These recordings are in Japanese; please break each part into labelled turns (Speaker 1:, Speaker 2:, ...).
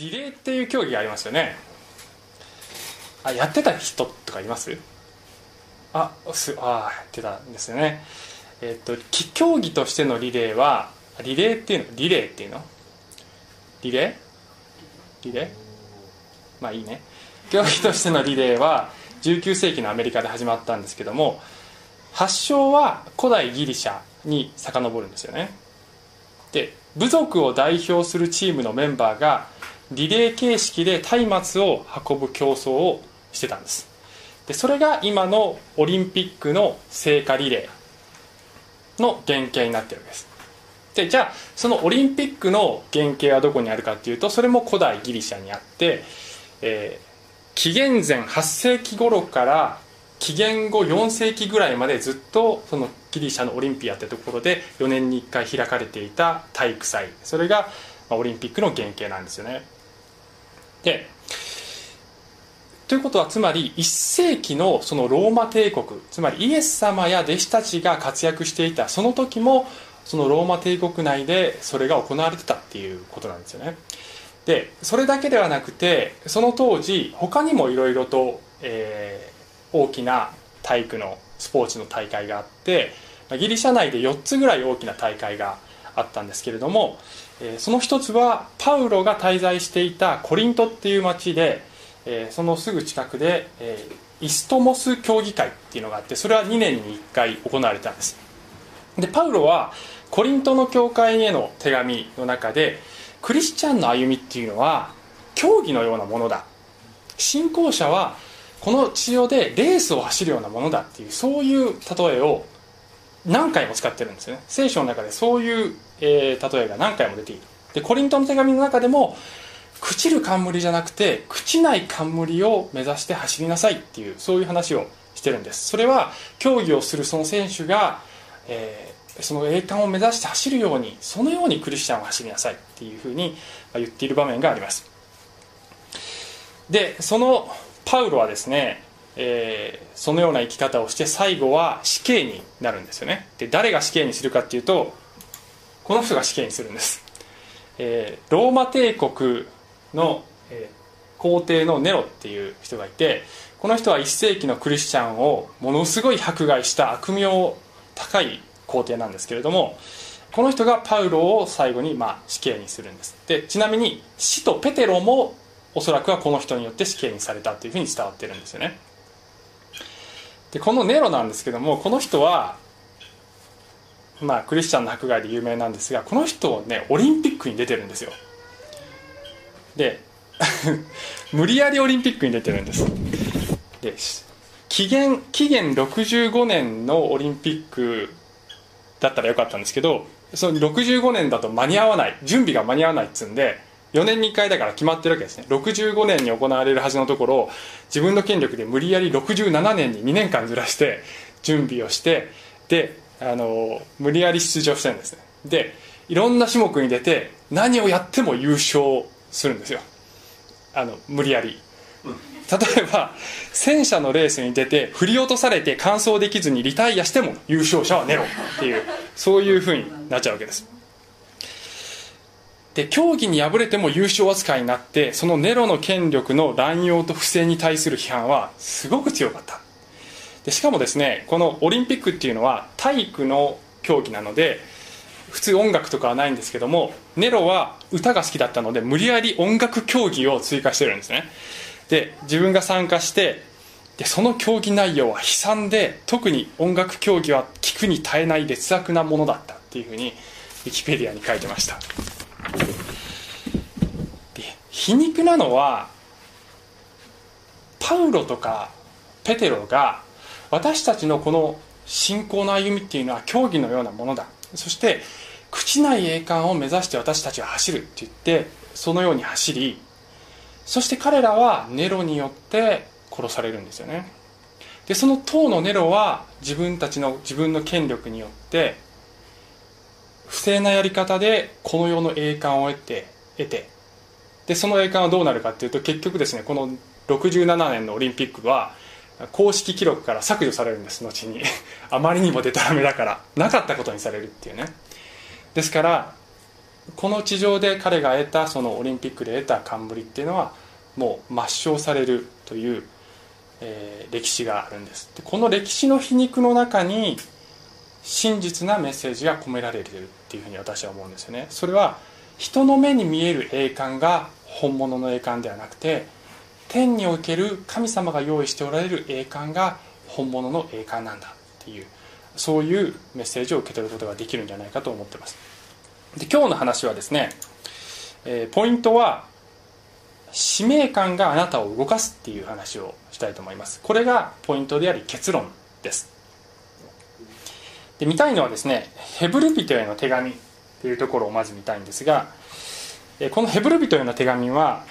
Speaker 1: リレーっていう競技がありますよね。あやってた人とかいます？あすあやってたんですよね。えっと競技としてのリレーはリレーっていうの？リレーっていうの？リレー？リレー？まあいいね。競技としてのリレーは19世紀のアメリカで始まったんですけども発祥は古代ギリシャに遡るんですよね。で部族を代表するチームのメンバーがリレー形式で松明を運ぶ競争をしてたんです。でそれが今のオリンピックの聖火リレーの原型になってるわけです。でじゃあそのオリンピックの原型はどこにあるかっていうとそれも古代ギリシャにあって、えー、紀元前8世紀頃から紀元後4世紀ぐらいまでずっとそのギリシャのオリンピアってところで4年に1回開かれていた体育祭。それがオリンピックの原型なんですよね。でということはつまり1世紀のそのローマ帝国つまりイエス様や弟子たちが活躍していたその時もそのローマ帝国内でそれが行われてたっていうことなんですよね。でそれだけではなくてその当時他にもいろいろと、えー、大きな体育のスポーツの大会があってギリシャ内で4つぐらい大きな大会があったんですけれども、その一つはパウロが滞在していたコリントっていう町で、そのすぐ近くで、イストモス競技会っていうのがあってそれは2年に1回行われたんです。でパウロはコリントの教会への手紙の中でクリスチャンの歩みっていうのは競技のようなものだ。信仰者はこの地上でレースを走るようなものだっていうそういう例えを何回も使ってるんですよね。聖書の中でそういう、えー、例えが何回も出ている。でコリントの手紙の中でも朽ちる冠じゃなくて朽ちない冠を目指して走りなさいっていうそういう話をしてるんです。それは競技をするその選手が、えその栄冠を目指して走るようにそのようにクリスチャンを走りなさいっていうふうに言っている場面があります。でそのパウロはですね、えー、そのような生き方をして最後は死刑になるんですよね。で誰が死刑にするかっていうとこの人が死刑にするんです、えー、ローマ帝国の、えー、皇帝のネロっていう人がいてこの人は1世紀のクリスチャンをものすごい迫害した悪名高い皇帝なんですけれどもこの人がパウロを最後にまあ死刑にするんです。でちなみに死とペテロもおそらくはこの人によって死刑にされたというふうに伝わってるんですよね。でこのネロなんですけどもこの人はまあクリスチャンの迫害で有名なんですがこの人ねオリンピックに出てるんですよ。で 無理やりオリンピックに出てるんです。で紀元紀元65年のオリンピックだったらよかったんですけどその65年だと間に合わない準備が間に合わないっつうんで4年に1回だから決まってるわけですね。65年に行われるはずのところ自分の権力で無理やり67年に2年間ずらして準備をしてであの無理やり出場してるんですね。でいろんな種目に出て何をやっても優勝するんですよ。あの無理やり。例えば戦車のレースに出て振り落とされて完走できずにリタイアしても優勝者はネロっていうそういうふうになっちゃうわけです。で競技に敗れても優勝扱いになってそのネロの権力の乱用と不正に対する批判はすごく強かった。しかもですねこのオリンピックっていうのは体育の競技なので普通音楽とかはないんですけどもネロは歌が好きだったので無理やり音楽競技を追加してるんですね。で自分が参加してでその競技内容は悲惨で特に音楽競技は聞くに耐えない劣悪なものだったっていうふうにウィキペディアに書いてました。で皮肉なのはパウロとかペテロが私たちのこの信仰の歩みっていうのは競技のようなものだ。そして朽ちない栄冠を目指して私たちは走るって言ってそのように走りそして彼らはネロによって殺されるんですよね。でその当のネロは自分たちの自分の権力によって不正なやり方でこの世の栄冠を得て得て。でその栄冠はどうなるかっていうと結局ですねこの67年のオリンピックは公式記録から削除されるんです後に。あまりにもデタラメだから。なかったことにされるっていうね。ですからこの地上で彼が得たそのオリンピックで得た冠っていうのはもう抹消されるという、えー、歴史があるんです。でこの歴史の皮肉の中に真実なメッセージが込められてるっていうふうに私は思うんですよね。それは人の目に見える栄冠が本物の栄冠ではなくて天における神様が用意しておられる栄冠が本物の栄冠なんだっていうそういうメッセージを受け取ることができるんじゃないかと思ってます。で今日の話はですね、えー、ポイントは使命感があなたを動かすっていう話をしたいと思います。これがポイントであり結論です。で見たいのはですねヘブル人への手紙っていうところをまず見たいんですがこのヘブル人への手紙は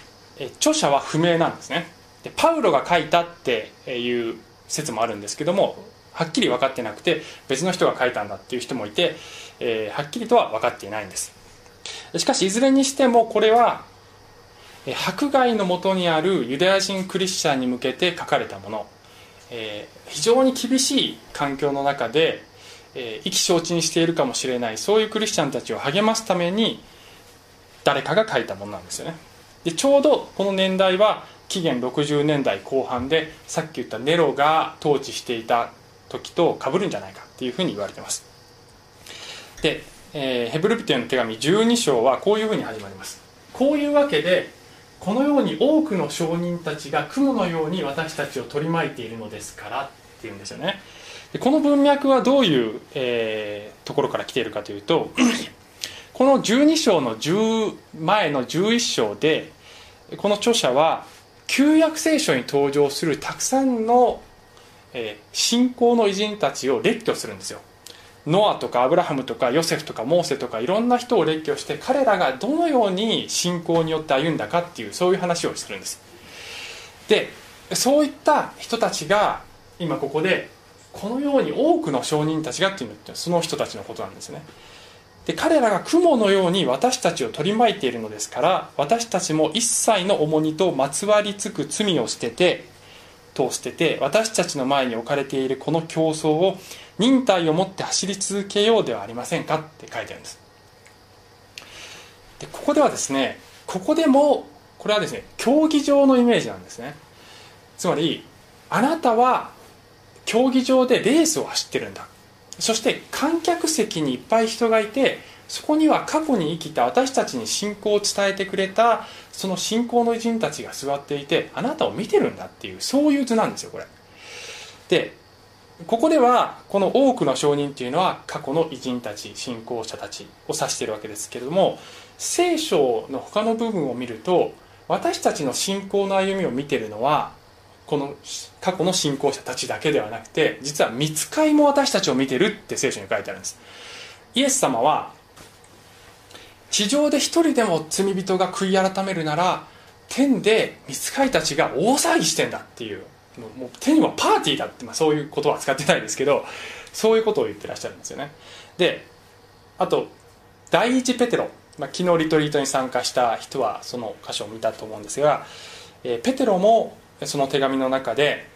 Speaker 1: 著者は不明なんですね。でパウロが書いたっていう説もあるんですけどもはっきり分かってなくて別の人が書いたんだっていう人もいて、えー、はっきりとは分かっていないんです。しかしいずれにしてもこれは迫害のもとにあるユダヤ人クリスチャンに向けて書かれたもの、えー、非常に厳しい環境の中で、えー、意気消沈しているかもしれないそういうクリスチャンたちを励ますために誰かが書いたものなんですよね。でちょうどこの年代は紀元60年代後半でさっき言ったネロが統治していた時と被るんじゃないかっていうふうに言われてます。で、えー、ヘブル人への手紙12章はこういうふうに始まります。こういうわけでこのように多くの証人たちが雲のように私たちを取り巻いているのですからっていうんですよね。でこの文脈はどういう、えー、ところから来ているかというとこの12章の10前の11章でこの著者は旧約聖書に登場するたくさんの、えー、信仰の偉人たちを列挙するんですよ。ノアとかアブラハムとかヨセフとかモーセとかいろんな人を列挙して彼らがどのように信仰によって歩んだかっていうそういう話をするんです。でそういった人たちが今ここでこのように多くの証人たちがっていうのってその人たちのことなんですね。で彼らが雲のように私たちを取り巻いているのですから私たちも一切の重荷とまつわりつく罪を捨てて通してて私たちの前に置かれているこの競争を忍耐を持って走り続けようではありませんかって書いてあるんです。でここではですねここでもこれはですね競技場のイメージなんですね。つまりあなたは競技場でレースを走ってるんだ。そして観客席にいっぱい人がいてそこには過去に生きた私たちに信仰を伝えてくれたその信仰の偉人たちが座っていてあなたを見てるんだっていうそういう図なんですよこれ。でここではこの多くの証人っていうのは過去の偉人たち信仰者たちを指しているわけですけれども聖書の他の部分を見ると私たちの信仰の歩みを見てるのはこの過去の信仰者たちだけではなくて実は見つかいも私たちを見てるって聖書に書いてあるんです。イエス様は地上で一人でも罪人が悔い改めるなら天で見つかいたちが大騒ぎしてんだっていうもう天はパーティーだって、まあ、そういうことは使ってないですけどそういうことを言ってらっしゃるんですよね。であと第一ペテロ、まあ、昨日リトリートに参加した人はその箇所を見たと思うんですが、えー、ペテロもその手紙の中で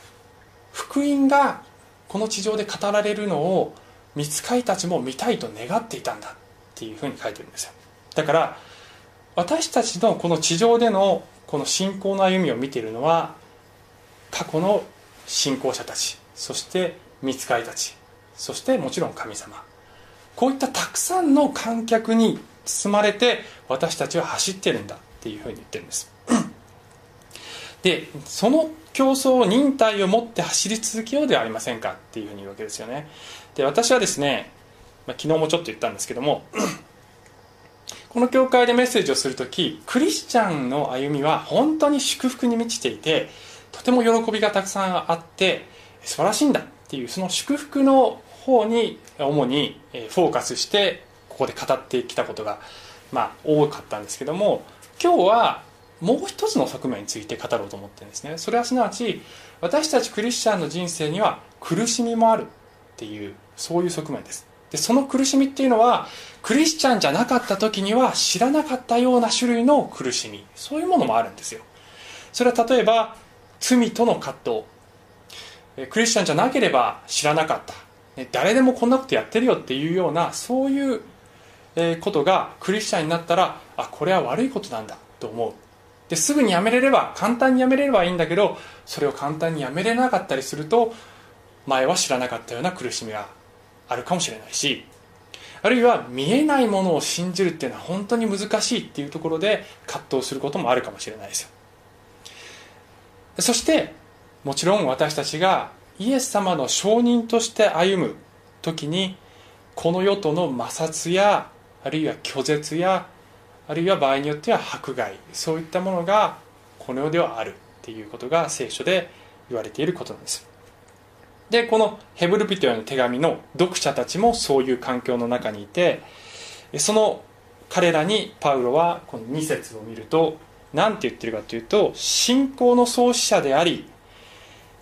Speaker 1: 福音がこの地上で語られるのを見つかいたちも見たいと願っていたんだっていうふうに書いてるんですよ。だから私たちのこの地上でのこの信仰の歩みを見ているのは過去の信仰者たちそして見つかいたちそしてもちろん神様。こういったたくさんの観客に包まれて私たちは走ってるんだっていうふうに言ってるんです。でその競争を忍耐を持って走り続けようではありませんかっていうふうに言うわけですよね。で私はですね、まあ、昨日もちょっと言ったんですけども この教会でメッセージをする時クリスチャンの歩みは本当に祝福に満ちていてとても喜びがたくさんあって素晴らしいんだっていうその祝福の方に主にフォーカスしてここで語ってきたことがまあ多かったんですけども今日はもう一つの側面について語ろうと思ってるんですね。それはすなわち私たちクリスチャンの人生には苦しみもあるっていうそういう側面です。でその苦しみっていうのはクリスチャンじゃなかった時には知らなかったような種類の苦しみ。そういうものもあるんですよ。それは例えば罪との葛藤。クリスチャンじゃなければ知らなかった。誰でもこんなことやってるよっていうようなそういうことがクリスチャンになったらあこれは悪いことなんだと思う。ですぐにやめれれば簡単にやめれればいいんだけどそれを簡単にやめれなかったりすると前は知らなかったような苦しみがあるかもしれないしあるいは見えないものを信じるっていうのは本当に難しいっていうところで葛藤することもあるかもしれないですよ。そしてもちろん私たちがイエス様の証人として歩む時にこの世との摩擦やあるいは拒絶やあるいは場合によっては迫害そういったものがこの世ではあるっていうことが聖書で言われていることなんです。でこのヘブルピトへの手紙の読者たちもそういう環境の中にいてその彼らにパウロはこの2節を見ると何て言ってるかというと信仰の創始者であり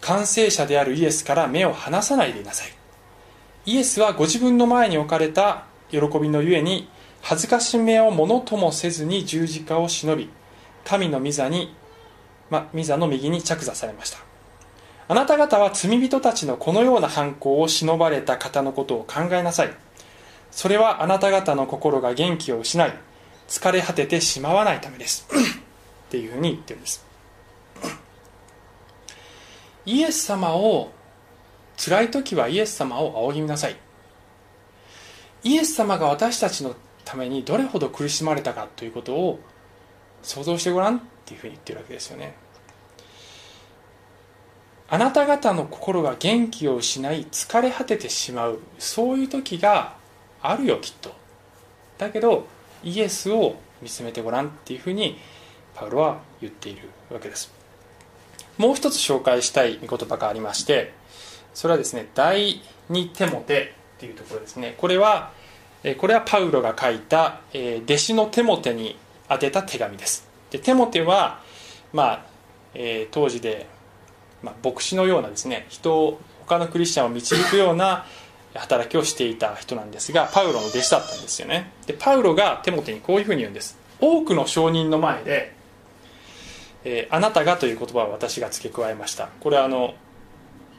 Speaker 1: 完成者であるイエスから目を離さないでいなさい。イエスはご自分の前に置かれた喜びのゆえに恥ずかしめをものともせずに十字架を忍び神の御座に、ま、御座の右に着座されました。あなた方は罪人たちのこのような犯行を忍ばれた方のことを考えなさい。それはあなた方の心が元気を失い疲れ果ててしまわないためです。っていうふうに言ってるんです。イエス様を辛い時はイエス様を仰ぎなさい。イエス様が私たちのためにどれほど苦しまれたかということを想像してごらんっていうふうに言ってるわけですよね。あなた方の心が元気を失い疲れ果ててしまう。そういう時があるよきっと。だけどイエスを見つめてごらんっていうふうにパウロは言っているわけです。もう一つ紹介したい御言葉がありましてそれはですね第2テモテっていうところですね。これはこれはパウロが書いた弟子のテモテに宛てた手紙です。でテモテは、まあえー、当時でまあ、牧師のようなですね人を他のクリスチャンを導くような働きをしていた人なんですがパウロの弟子だったんですよね。でパウロがテモテにこういうふうに言うんです。多くの証人の前で、えー、あなたがという言葉を私が付け加えました。これはあの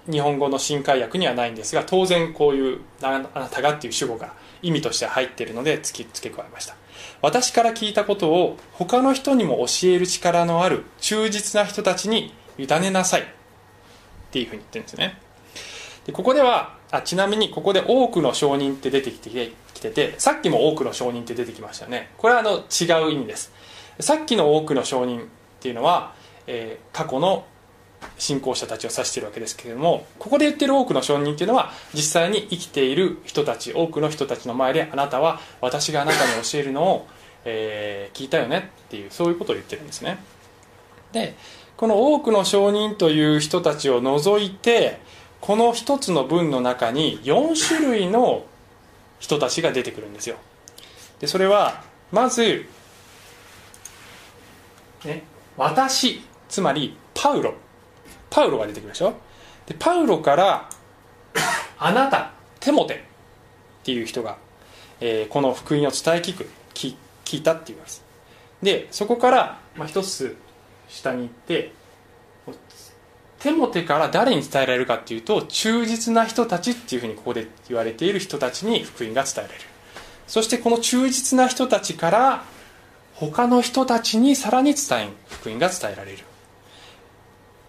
Speaker 1: 日本語の新海訳にはないんですが当然こういうあなたがっていう主語が意味として入っているので付け付け加えました。私から聞いたことを他の人にも教える力のある忠実な人たちに委ねなさい。っていうふうに言ってるんですね。でここではあちなみにここで多くの証人って出てきてきててさっきも多くの証人って出てきましたよね。これはあの違う意味です。さっきの多くの証人っていうのは、えー、過去の信仰者たちを指しているわけですけれどもここで言ってる多くの証人っていうのは実際に生きている人たち多くの人たちの前であなたは私があなたに教えるのを、えー、聞いたよねっていうそういうことを言ってるんですね。でこの多くの証人という人たちを除いてこの一つの文の中に4種類の人たちが出てくるんですよ。でそれはまず、ね、私つまりパウロ。パウロが出てきましょでパウロからあなたテモテっていう人が、えー、この福音を伝え聞く聞聞いたって言いうんです。でそこから、まあ、一つ下に行ってテモテから誰に伝えられるかっていうと忠実な人たちっていうふうにここで言われている人たちに福音が伝えられる。そしてこの忠実な人たちから他の人たちにさらに伝え福音が伝えられる。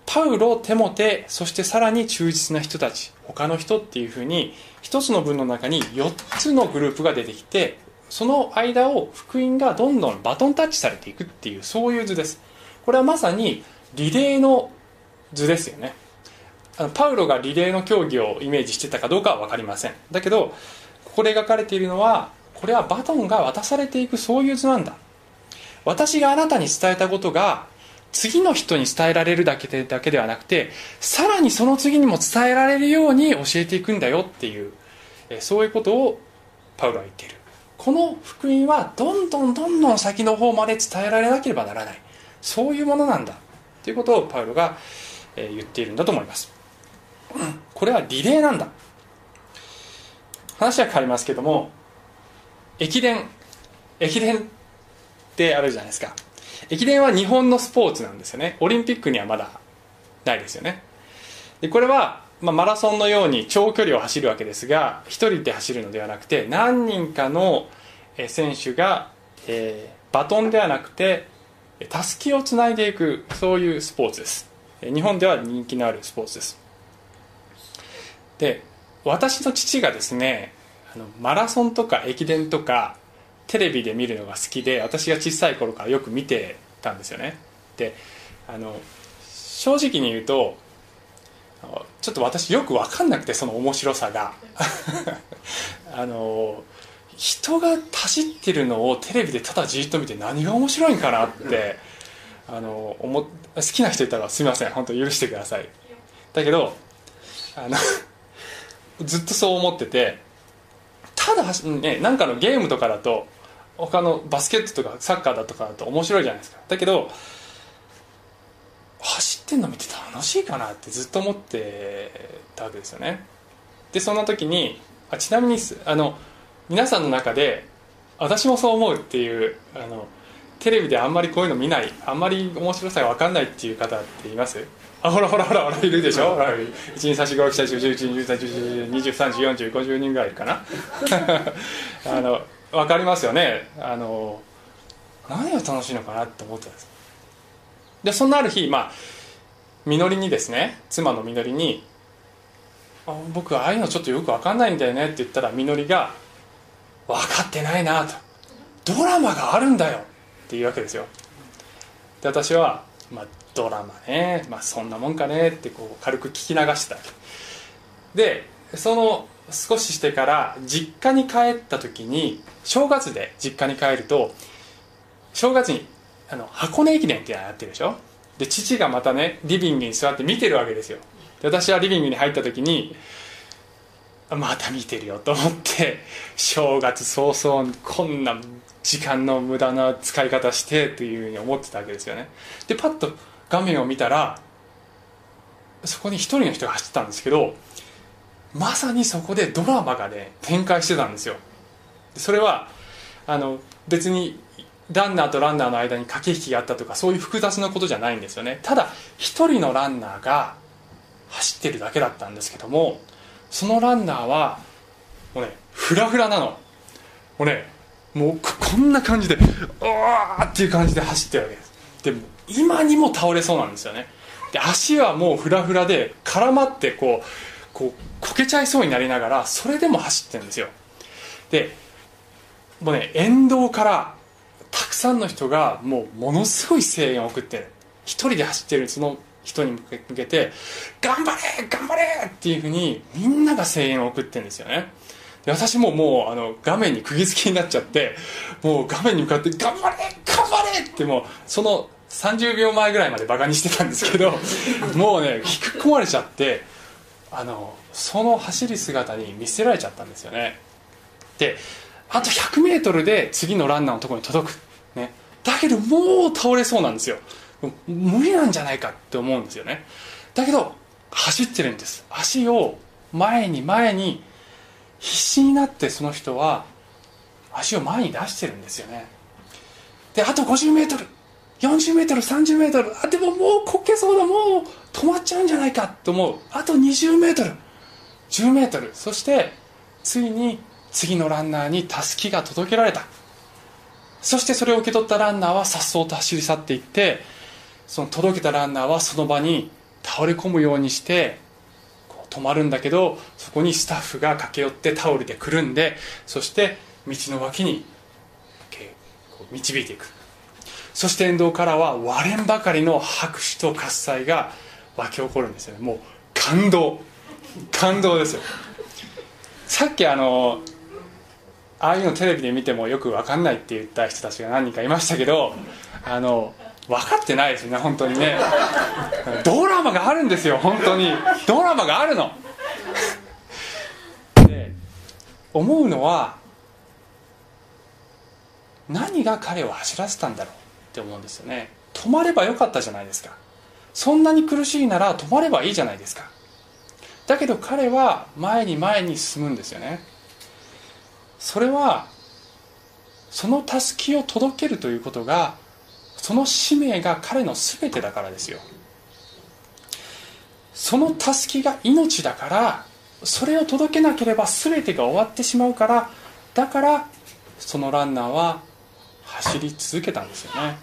Speaker 1: パウロテモテそしてさらに忠実な人たち他の人っていうふうに一つの文の中に4つのグループが出てきてその間を福音がどんどんバトンタッチされていくっていうそういう図です。これはまさにリレーの図ですよね。あのパウロがリレーの競技をイメージしてたかどうかは分かりません。だけどここで描かれているのはこれはバトンが渡されていくそういう図なんだ。私があなたに伝えたことが次の人に伝えられるだけでだけではなくてさらにその次にも伝えられるように教えていくんだよっていうえそういうことをパウロは言っている。この福音はどんどんどんどん先の方まで伝えられなければならないそういうものなんだということをパウロがえ言っているんだと思いますこれはリレーなんだ話は変わりますけども駅伝駅伝ってあるじゃないですか駅伝は日本のスポーツなんですよね。オリンピックにはまだないですよね。でこれは、まあ、マラソンのように長距離を走るわけですが1人で走るのではなくて何人かの選手が、えー、バトンではなくてたすきをつないでいくそういうスポーツです。日本では人気のあるスポーツです。で私の父がですねあのマラソンとか駅伝とかテレビで見るのが好きで私が小さい頃からよく見てたんですよね。であの正直に言うとちょっと私よく分かんなくてその面白さが。あの人が走ってるのをテレビでただじっと見て何が面白いんかなってあの思好きな人いたらすみません。本当許してください。だけどあのずっとそう思っててただ、ね、なんかのゲームとかだと他のバスケットとかサッカーだとかだと面白いじゃないですか。だけど走ってんの見て楽しいかなってずっと思ってたわけですよね。でそんな時にあちなみにあの皆さんの中で私もそう思うっていうあのテレビであんまりこういうの見ないあんまり面白さが分かんないっていう方っています？あほらほらほらほらいるでしょ、うん、1 2 3 4 5 6 7 1 1 2 3 4 2 3 4 4 0 50人ぐらいいるかな？あの分かりますよね。あの何が楽しいのかなって思ってたんです。でそんなある日まあみのりにですね妻のみのりにあ「僕ああいうのちょっとよく分かんないんだよね」って言ったらみのりが「分かってないな」と「ドラマがあるんだよ」っていうわけですよ。で私は、まあ、ドラマね、まあ、そんなもんかねってこう軽く聞き流してたでその少ししてから実家に帰った時に正月で実家に帰ると正月にあの箱根駅伝ってやってるでしょ？で父がまたねリビングに座って見てるわけですよ。で私はリビングに入った時にまた見てるよと思って正月早々こんな時間の無駄な使い方してというふうに思ってたわけですよね。でパッと画面を見たらそこに一人の人が走ってたんですけどまさにそこでドラマがね展開してたんですよ。それはあの別にランナーとランナーの間に駆け引きがあったとかそういう複雑なことじゃないんですよね。ただ一人のランナーが走ってるだけだったんですけどもそのランナーはもうねフラフラなの。もうねもうこんな感じで「おわー!」っていう感じで走ってるわけです。でも今にも倒れそうなんですよね。で足はもうフラフラで絡まってこうこうこけちゃいそうになりながらそれでも走ってるんですよでもうね沿道からたくさんの人がもうものすごい声援を送ってる一人で走ってるその人に向けて「頑張れ頑張れ!」っていうふうにみんなが声援を送ってるんですよねで私ももうあの画面に釘付けになっちゃってもう画面に向かって「頑張れ頑張れ!」ってもうその30秒前ぐらいまでバカにしてたんですけどもうね引き込まれちゃってあのその走る姿に見せられちゃったんですよね。であと 100m で次のランナーのところに届く、ね、だけどもう倒れそうなんですよ。無理なんじゃないかって思うんですよね。だけど走ってるんです。足を前に前に必死になってその人は足を前に出してるんですよね。であと 50m40m30m あでももうこけそうだもう止まっちゃうんじゃないかと思う。あと 20m10m そしてついに次のランナーにたすきが届けられた。そしてそれを受け取ったランナーはさっそうと走り去っていってその届けたランナーはその場に倒れ込むようにして止まるんだけどそこにスタッフが駆け寄ってタオルでくるんでそして道の脇に導いていく。そして沿道からは割れんばかりの拍手と喝采が湧き起こるんですよね。もう感動。感動ですよ。さっきあのああいうのテレビで見てもよく分かんないって言った人たちが何人かいましたけどあの分かってないですね本当にね。ドラマがあるんですよ本当に。ドラマがあるの。で思うのは何が彼を走らせたんだろうって思うんですよね。止まればよかったじゃないですか。そんなに苦しいなら止まればいいじゃないですか。だけど彼は前に前に進むんですよね。それはそのたすきを届けるということがその使命が彼の全てだからですよ。そのたすきが命だからそれを届けなければ全てが終わってしまうからだからそのランナーは走り続けたんですよね。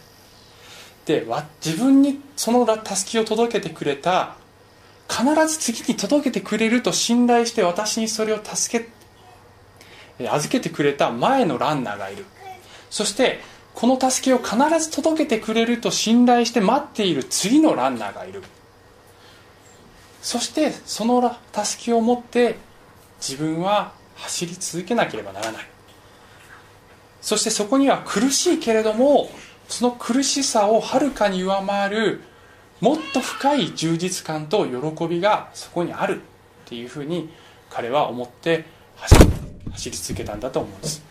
Speaker 1: で自分にそのたすきを届けてくれた必ず次に届けてくれると信頼して私にそれを助け預けてくれた前のランナーがいる。そしてこの助けを必ず届けてくれると信頼して待っている次のランナーがいる。そしてその助けを持って自分は走り続けなければならない。そしてそこには苦しいけれどもその苦しさをはるかに上回るもっと深い充実感と喜びがそこにあるっていうふうに彼は思って走り続けたんだと思うんです。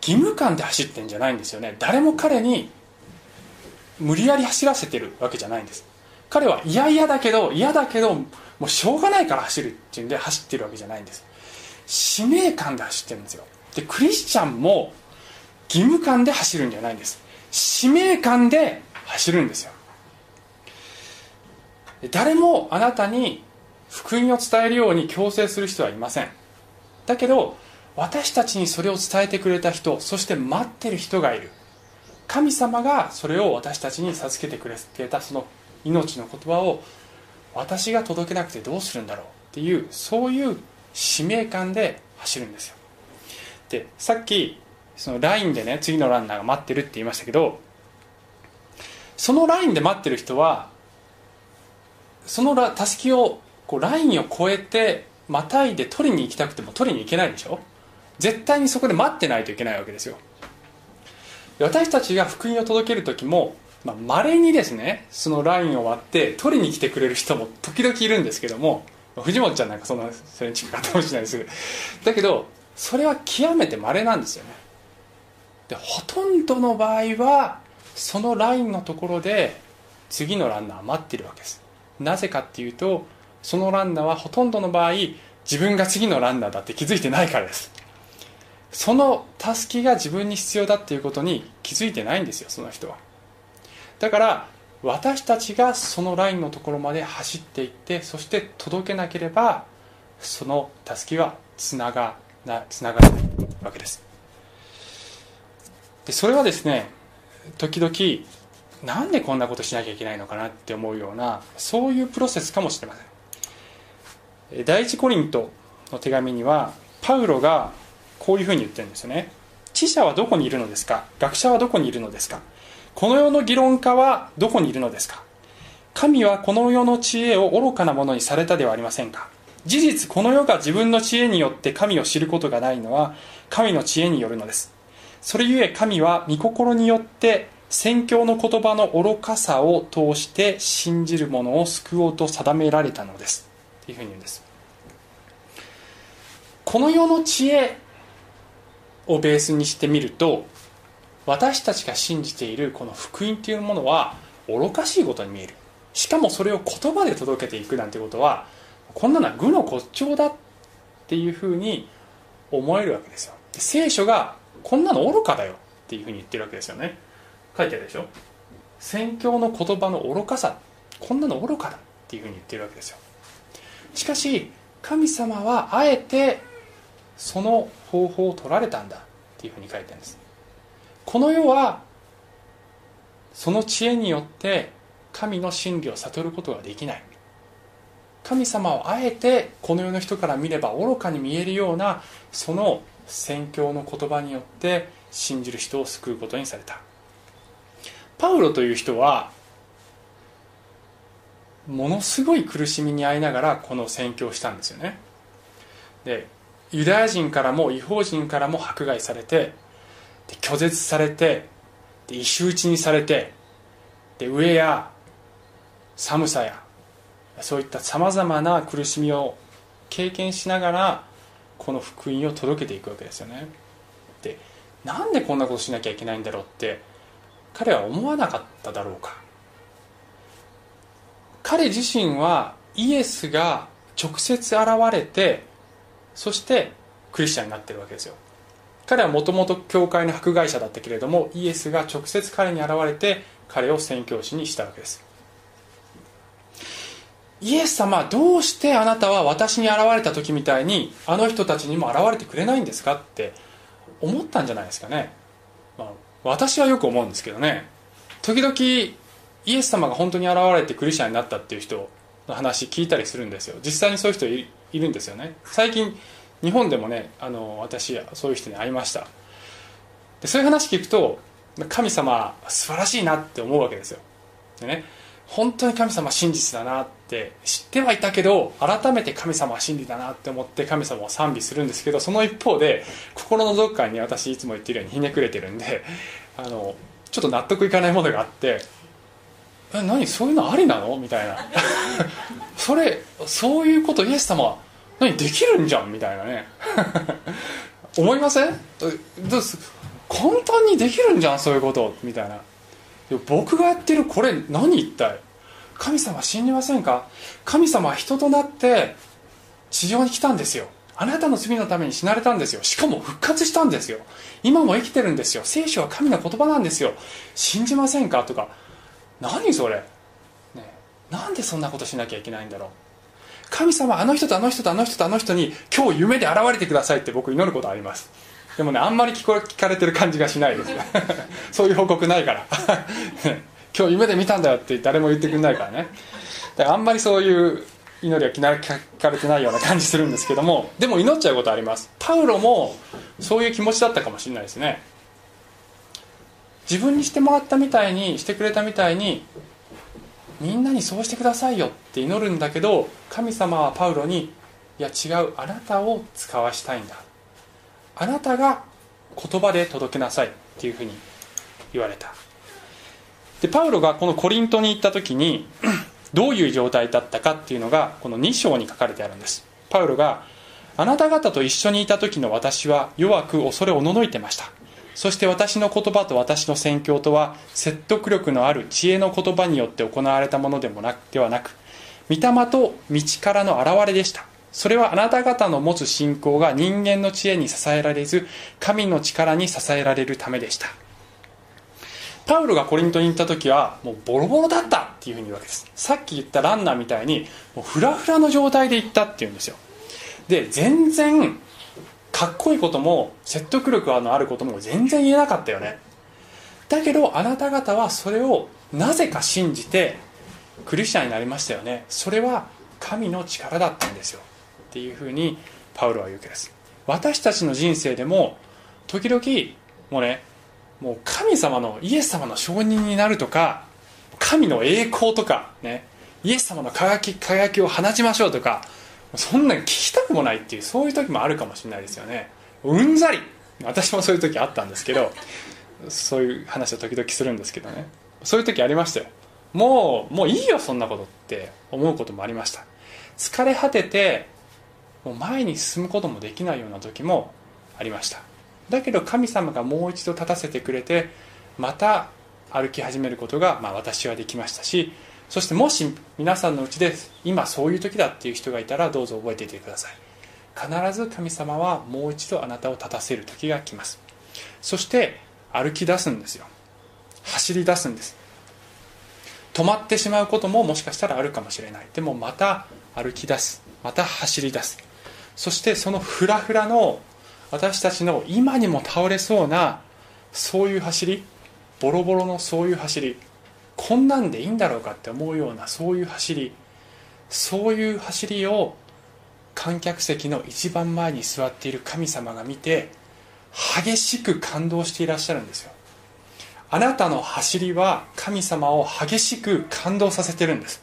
Speaker 1: 義務感で走ってんじゃないんですよね。誰も彼に無理やり走らせてるわけじゃないんです。彼は嫌々だけど嫌だけどもうしょうがないから走るっていうんで走ってるわけじゃないんです。使命感で走ってるんですよ。でクリスチャンも義務感で走るんじゃないんです。使命感で走るんですよ。誰もあなたに福音を伝えるように強制する人はいません。だけど私たちにそれを伝えてくれた人そして待ってる人がいる。神様がそれを私たちに授けてくれたその命の言葉を私が届けなくてどうするんだろうっていうそういう使命感で走るんですよ。でさっきそのラインでね次のランナーが待ってるって言いましたけどそのラインで待ってる人はそのたすきをこうラインを越えてまたいで取りに行きたくても取りに行けないでしょ？絶対にそこで待ってないといけないわけですよ。私たちが福音を届ける時もまあ、稀にですねそのラインを割って取りに来てくれる人も時々いるんですけども藤本ちゃんなんかそんなそれに近かったかもしれないです。だけどそれは極めて稀なんですよね。でほとんどの場合はそのラインのところで次のランナー待ってるわけです。なぜかっていうとそのランナーはほとんどの場合自分が次のランナーだって気づいてないからです。そのたすきが自分に必要だっていうことに気づいてないんですよその人は。だから私たちがそのラインのところまで走っていってそして届けなければそのたすきはつながつながらないわけです。でそれはですね時々なんでこんなことしなきゃいけないのかなって思うようなそういうプロセスかもしれません。第一コリントの手紙にはパウロがこういうふうに言ってるんですよね。知者はどこにいるのですか？学者はどこにいるのですか？この世の議論家はどこにいるのですか？神はこの世の知恵を愚かなものにされたではありませんか？事実この世が自分の知恵によって神を知ることがないのは神の知恵によるのです。それゆえ神は御心によって宣教の言葉の愚かさを通して信じる者を救おうと定められたのです。というふうに言うんです。この世の知恵をベースにしてみると私たちが信じているこの福音というものは愚かしいことに見える。しかもそれを言葉で届けていくなんてことはこんなのは愚の骨頂だっていうふうに思えるわけですよ。聖書がこんなの愚かだよっていうふうに言ってるわけですよね。書いてあるでしょ。宣教の言葉の愚かさ。こんなの愚かだっていうふうに言ってるわけですよ。しかし神様はあえてその方法を取られたんだっていうふうに書いてあるんです。この世はその知恵によって神の真理を悟ることができない。神様をあえてこの世の人から見れば愚かに見えるようなその宣教の言葉によって信じる人を救うことにされた。パウロという人はものすごい苦しみに遭いながらこの宣教をしたんですよね。でユダヤ人からも違法人からも迫害されてで拒絶されてで石打ちにされてで飢えや寒さやそういったさまざまな苦しみを経験しながらこの福音を届けていくわけですよね。でなんでこんなことしなきゃいけないんだろうって彼は思わなかっただろうか。彼自身はイエスが直接現れてそしてクリスチャンになってるわけですよ。彼はもともと教会の迫害者だったけれどもイエスが直接彼に現れて彼を宣教師にしたわけです。イエス様どうしてあなたは私に現れた時みたいにあの人たちにも現れてくれないんですかって思ったんじゃないですかね、まあ、私はよく思うんですけどね。時々イエス様が本当に現れてクリスチャンになったっていう人の話聞いたりするんですよ。実際にそういう人いるんですよね。最近日本でもねあの私そういう人に会いました。でそういう話聞くと神様素晴らしいなって思うわけですよ。でね本当に神様は真実だなって知ってはいたけど改めて神様は真理だなって思って神様を賛美するんですけどその一方で心のどっかに私いつも言ってるようにひねくれてるんで あのちょっと納得いかないものがあって「え何そういうのありなの?」みたいな。それそういうことイエス様は何できるんじゃん？みたいなね。思いません？どうす？簡単にできるんじゃん？そういうこと？みたいな。僕がやってるこれ何一体？神様信じませんか？神様は人となって地上に来たんですよ。あなたの罪のために死なれたんですよ。しかも復活したんですよ。今も生きてるんですよ。聖書は神の言葉なんですよ。信じませんか？とか。何それ、ね、なんでそんなことしなきゃいけないんだろう？神様あの人とあの人とあの人とあの人に今日夢で現れてくださいって僕祈ることあります。でもねあんまり聞こ聞かれてる感じがしないです そういう報告ないから。今日夢で見たんだよって誰も言ってくれないからね。だからあんまりそういう祈りは聞かれてないような感じするんですけどもでも祈っちゃうことあります。パウロもそういう気持ちだったかもしれないですね。自分にしてもらったみたいにしてくれたみたいにみんなにそうしてくださいよって祈るんだけど神様はパウロにいや違うあなたを使わしたいんだ。あなたが言葉で届けなさいっていうふうに言われた。でパウロがこのコリントに行った時に どういう状態だったかっていうのがこの2章に書かれてあるんです。パウロがあなた方と一緒にいた時の私は弱く恐れおののいてました。そして私の言葉と私の宣教とは説得力のある知恵の言葉によって行われたものでもなくではなく御霊と道からの現れでした。それはあなた方の持つ信仰が人間の知恵に支えられず神の力に支えられるためでした。パウロがコリントに行った時はもうボロボロだったっていうふうに言うわけです。さっき言ったランナーみたいにもうフラフラの状態で行ったっていうんですよ。で全然かっこいいことも説得力のあることも全然言えなかったよね。だけどあなた方はそれをなぜか信じてクリスチャンになりましたよね。それは神の力だったんですよ。っていうふうにパウロは言うわけです。私たちの人生でも時々もうねもう神様のイエス様の証人になるとか神の栄光とかねイエス様の輝き輝きを放ちましょうとかそんなん聞きたくもないっていうそういう時もあるかもしれないですよね。うんざり。私もそういう時あったんですけどそういう話を時々するんですけどね。そういう時ありましたよ。もうもういいよそんなことって思うこともありました。疲れ果ててもう前に進むこともできないような時もありました。だけど神様がもう一度立たせてくれてまた歩き始めることが、まあ、私はできましたしそしてもし皆さんのうちで今そういう時だっていう人がいたらどうぞ覚えていてください。必ず神様はもう一度あなたを立たせる時が来ます。そして歩き出すんですよ。走り出すんです。止まってしまうことももしかしたらあるかもしれない。でもまた歩き出す。また走り出す。そしてそのフラフラの私たちの今にも倒れそうなそういう走りボロボロのそういう走りこんなんでいいんだろうかって思うようなそういう走りそういう走りを観客席の一番前に座っている神様が見て激しく感動していらっしゃるんですよ。あなたの走りは神様を激しく感動させてるんです。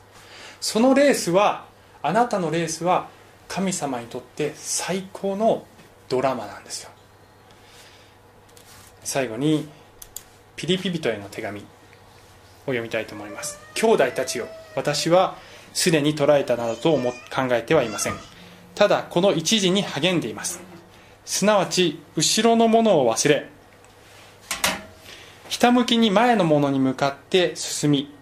Speaker 1: そのレースはあなたのレースは神様にとって最高のドラマなんですよ。最後にピリピ人への手紙を読みたいと思います。兄弟たちよ私はすでに捉えたなどと思考えてはいません。ただこの一時に励んでいます。すなわち後ろのものを忘れひたむきに前のものに向かって進み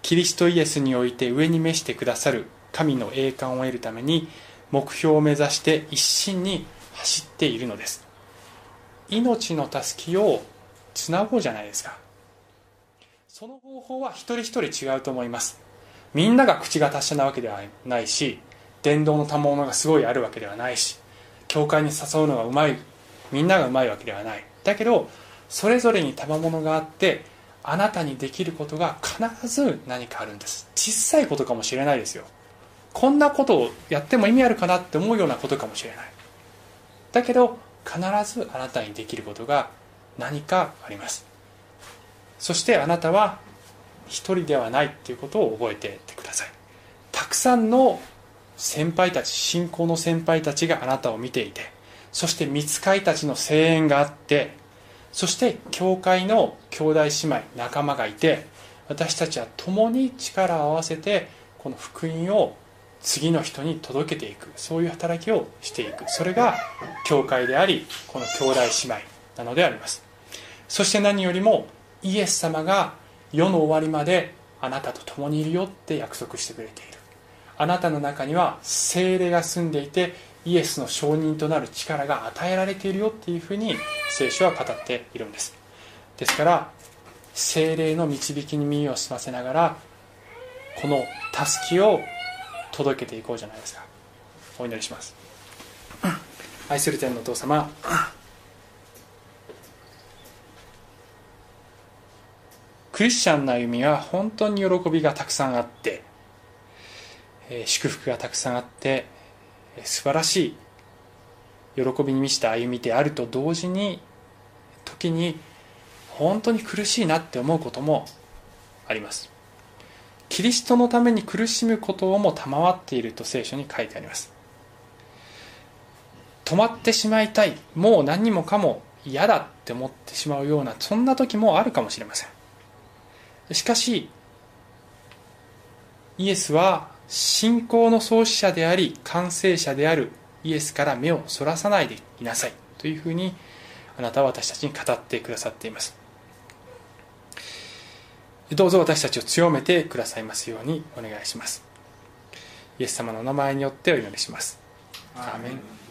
Speaker 1: キリストイエスにおいて上に召してくださる神の栄冠を得るために目標を目指して一心に走っているのです。命のたすきをつなごうじゃないですか。その方法は一人一人違うと思います。みんなが口が達者なわけではないし伝道の賜物がすごいあるわけではないし教会に誘うのがうまいみんながうまいわけではない。だけどそれぞれに賜物があってあなたにできることが必ず何かあるんです。小さいことかもしれないですよ。こんなことをやっても意味あるかなって思うようなことかもしれない。だけど必ずあなたにできることが何かあります。そしてあなたは一人ではないっていうことを覚えていてください。たくさんの先輩たち信仰の先輩たちがあなたを見ていてそして見つかいたちの声援があってそして教会の兄弟姉妹仲間がいて私たちは共に力を合わせてこの福音を次の人に届けていく。そういう働きをしていく。それが教会でありこの兄弟姉妹なのであります。そして何よりもイエス様が世の終わりまであなたと共にいるよって約束してくれている。あなたの中には精霊が住んでいてイエスの証人となる力が与えられているよっていうふうに聖書は語っているんです。ですから精霊の導きに耳を澄ませながらこのたすきを届けていこうじゃないですか。お祈りします。愛する天のお父様。クリスチャンの歩みは本当に喜びがたくさんあって祝福がたくさんあって素晴らしい喜びに満ちた歩みであると同時に時に本当に苦しいなって思うこともあります。キリストのために苦しむことをも賜っていると聖書に書いてあります。止まってしまいたいもう何もかも嫌だって思ってしまうようなそんな時もあるかもしれません。しかしイエスは信仰の創始者であり完成者であるイエスから目をそらさないでいなさいというふうにあなたは私たちに語ってくださっています。どうぞ私たちを強めてくださいますようにお願いします。イエス様のお名前によってお祈りします。アーメン